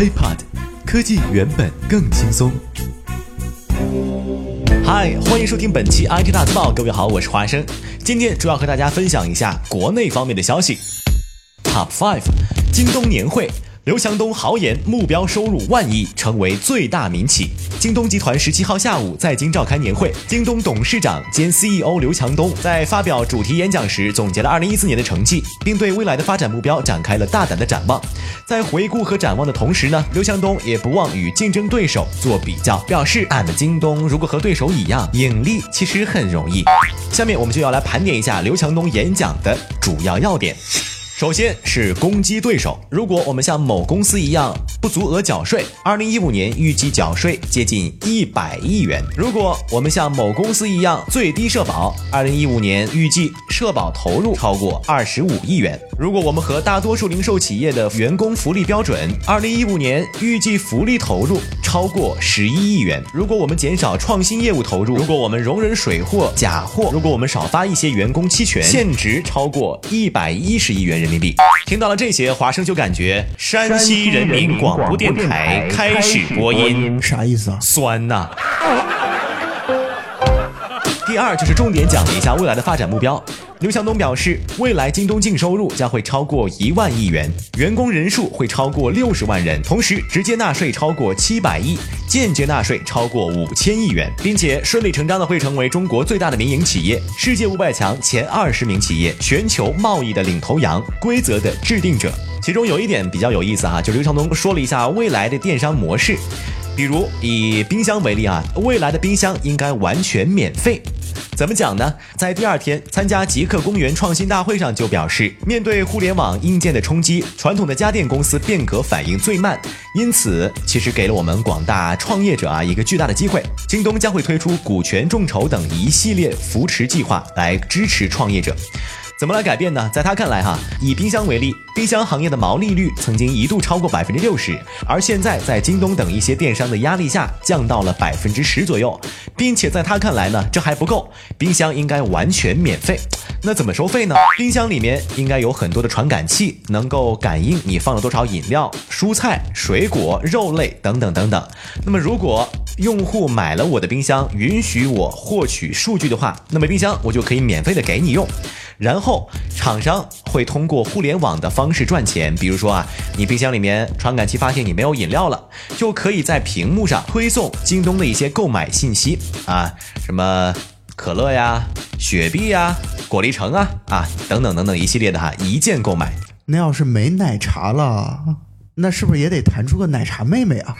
HiPod，科技原本更轻松。嗨，欢迎收听本期 IT 大字报，各位好，我是华生，今天主要和大家分享一下国内方面的消息。Top Five，京东年会。刘强东豪言目标收入万亿，成为最大民企。京东集团十七号下午在京召开年会，京东董事长兼 CEO 刘强东在发表主题演讲时，总结了二零一四年的成绩，并对未来的发展目标展开了大胆的展望。在回顾和展望的同时呢，刘强东也不忘与竞争对手做比较，表示俺们京东如果和对手一样，盈利其实很容易。下面我们就要来盘点一下刘强东演讲的主要要点。首先是攻击对手。如果我们像某公司一样不足额缴税，二零一五年预计缴税接近一百亿元。如果我们像某公司一样最低社保，二零一五年预计社保投入超过二十五亿元。如果我们和大多数零售企业的员工福利标准，二零一五年预计福利投入超过十一亿元。如果我们减少创新业务投入，如果我们容忍水货、假货，如果我们少发一些员工期权，现值超过一百一十亿元人。人民币，听到了这些，华生就感觉山西人民广播电台开始播音，啥意思啊？酸呐！第二就是重点讲了一下未来的发展目标。刘强东表示，未来京东净收入将会超过一万亿元，员工人数会超过六十万人，同时直接纳税超过七百亿，间接纳税超过五千亿元，并且顺理成章的会成为中国最大的民营企业，世界五百强前二十名企业，全球贸易的领头羊，规则的制定者。其中有一点比较有意思哈，就刘强东说了一下未来的电商模式，比如以冰箱为例啊，未来的冰箱应该完全免费。怎么讲呢？在第二天参加极客公园创新大会上就表示，面对互联网硬件的冲击，传统的家电公司变革反应最慢，因此其实给了我们广大创业者啊一个巨大的机会。京东将会推出股权众筹等一系列扶持计划来支持创业者。怎么来改变呢？在他看来，哈，以冰箱为例，冰箱行业的毛利率曾经一度超过百分之六十，而现在在京东等一些电商的压力下，降到了百分之十左右，并且在他看来呢，这还不够，冰箱应该完全免费。那怎么收费呢？冰箱里面应该有很多的传感器，能够感应你放了多少饮料、蔬菜、水果、肉类等等等等。那么如果用户买了我的冰箱，允许我获取数据的话，那么冰箱我就可以免费的给你用。然后厂商会通过互联网的方式赚钱，比如说啊，你冰箱里面传感器发现你没有饮料了，就可以在屏幕上推送京东的一些购买信息啊，什么可乐呀、雪碧呀、果粒橙啊啊等等等等一系列的哈，一键购买。那要是没奶茶了，那是不是也得弹出个奶茶妹妹啊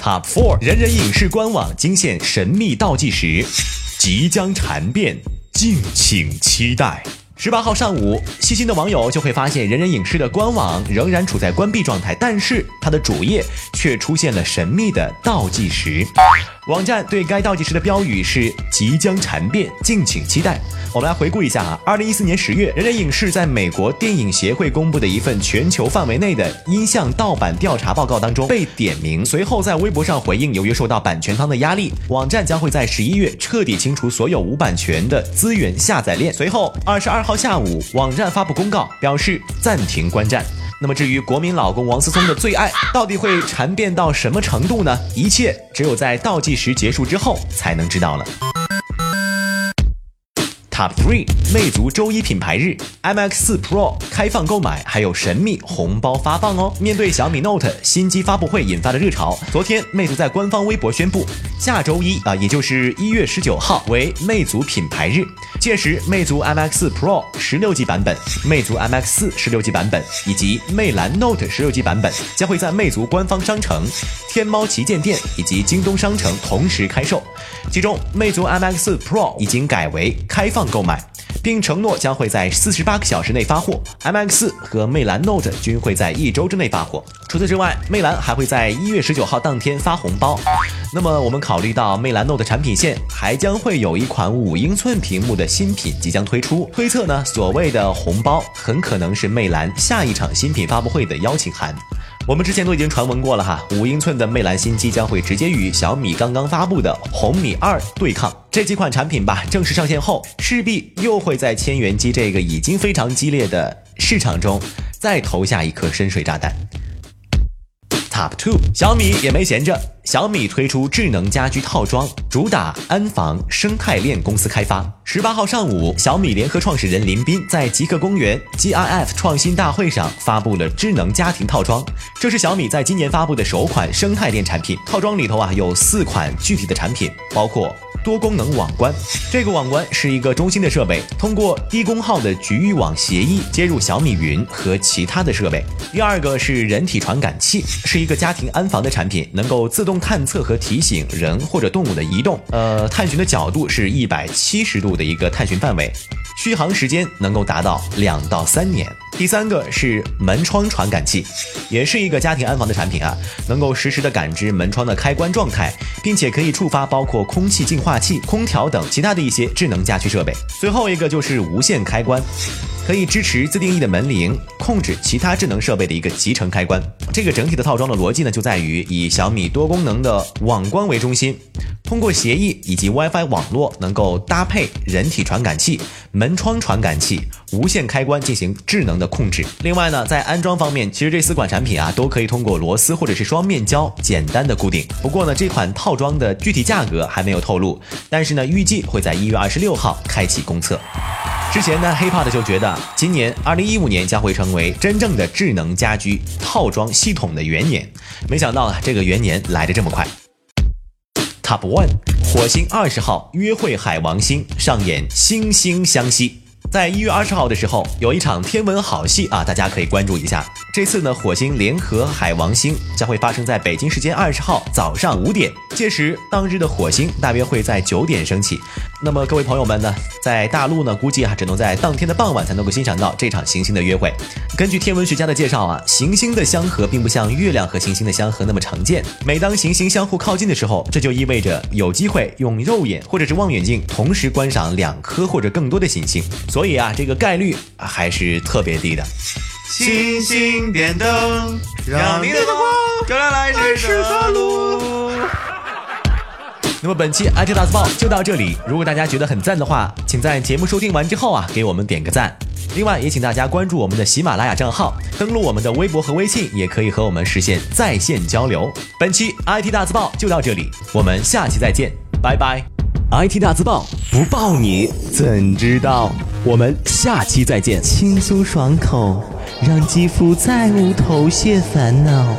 ？Top Four，人人影视官网惊现神秘倒计时。即将蝉变，敬请期待。十八号上午，细心的网友就会发现，人人影视的官网仍然处在关闭状态，但是它的主页却出现了神秘的倒计时。网站对该倒计时的标语是“即将蝉变，敬请期待”。我们来回顾一下啊，二零一四年十月，人人影视在美国电影协会公布的一份全球范围内的音像盗版调查报告当中被点名，随后在微博上回应，由于受到版权方的压力，网站将会在十一月彻底清除所有无版权的资源下载链。随后二十二号下午，网站发布公告表示暂停观战。那么至于国民老公王思聪的最爱到底会缠变到什么程度呢？一切只有在倒计时结束之后才能知道了。Top three，魅族周一品牌日，MX 四 Pro 开放购买，还有神秘红包发放哦。面对小米 Note 新机发布会引发的热潮，昨天魅族在官方微博宣布，下周一啊，也就是一月十九号为魅族品牌日，届时魅族 MX 四 Pro 十六 G 版本、魅族 MX 四十六 G 版本以及魅蓝 Note 十六 G 版本将会在魅族官方商城、天猫旗舰店以及京东商城同时开售。其中，魅族 MX 四 Pro 已经改为开放。购买，并承诺将会在四十八个小时内发货。MX 四和魅蓝 Note 均会在一周之内发货。除此之外，魅蓝还会在一月十九号当天发红包。那么，我们考虑到魅蓝 Note 产品线还将会有一款五英寸屏幕的新品即将推出，推测呢，所谓的红包很可能是魅蓝下一场新品发布会的邀请函。我们之前都已经传闻过了哈，五英寸的魅蓝新机将会直接与小米刚刚发布的红米二对抗。这几款产品吧，正式上线后，势必又会在千元机这个已经非常激烈的市场中再投下一颗深水炸弹。Top two，小米也没闲着。小米推出智能家居套装，主打安防生态链公司开发。十八号上午，小米联合创始人林斌在极客公园 GIF 创新大会上发布了智能家庭套装。这是小米在今年发布的首款生态链产品。套装里头啊有四款具体的产品，包括多功能网关。这个网关是一个中心的设备，通过低功耗的局域网协议接入小米云和其他的设备。第二个是人体传感器，是一个家庭安防的产品，能够自动。探测和提醒人或者动物的移动，呃，探寻的角度是一百七十度的一个探寻范围，续航时间能够达到两到三年。第三个是门窗传感器，也是一个家庭安防的产品啊，能够实时的感知门窗的开关状态，并且可以触发包括空气净化器、空调等其他的一些智能家居设备。最后一个就是无线开关。可以支持自定义的门铃，控制其他智能设备的一个集成开关。这个整体的套装的逻辑呢，就在于以小米多功能的网关为中心，通过协议以及 WiFi 网络，能够搭配人体传感器、门窗传感器、无线开关进行智能的控制。另外呢，在安装方面，其实这四款产品啊，都可以通过螺丝或者是双面胶简单的固定。不过呢，这款套装的具体价格还没有透露，但是呢，预计会在一月二十六号开启公测。之前呢，HiPod 就觉得今年二零一五年将会成为真正的智能家居套装系统的元年，没想到啊，这个元年来的这么快。Top One，火星二十号约会海王星上演惺惺相惜。在一月二十号的时候，有一场天文好戏啊，大家可以关注一下。这次呢，火星联合海王星将会发生在北京时间二十号早上五点，届时当日的火星大约会在九点升起。那么各位朋友们呢，在大陆呢，估计啊只能在当天的傍晚才能够欣赏到这场行星的约会。根据天文学家的介绍啊，行星的相合并不像月亮和行星的相合那么常见。每当行星相互靠近的时候，这就意味着有机会用肉眼或者是望远镜同时观赏两颗或者更多的行星。以啊，这个概率还是特别低的。星星点灯，让你的光照亮来时的路。那么本期 IT 大字报就到这里。如果大家觉得很赞的话，请在节目收听完之后啊，给我们点个赞。另外，也请大家关注我们的喜马拉雅账号，登录我们的微博和微信，也可以和我们实现在线交流。本期 IT 大字报就到这里，我们下期再见，拜拜。IT 大字报不报你怎知道？我们下期再见。轻松爽口，让肌肤再无头屑烦恼。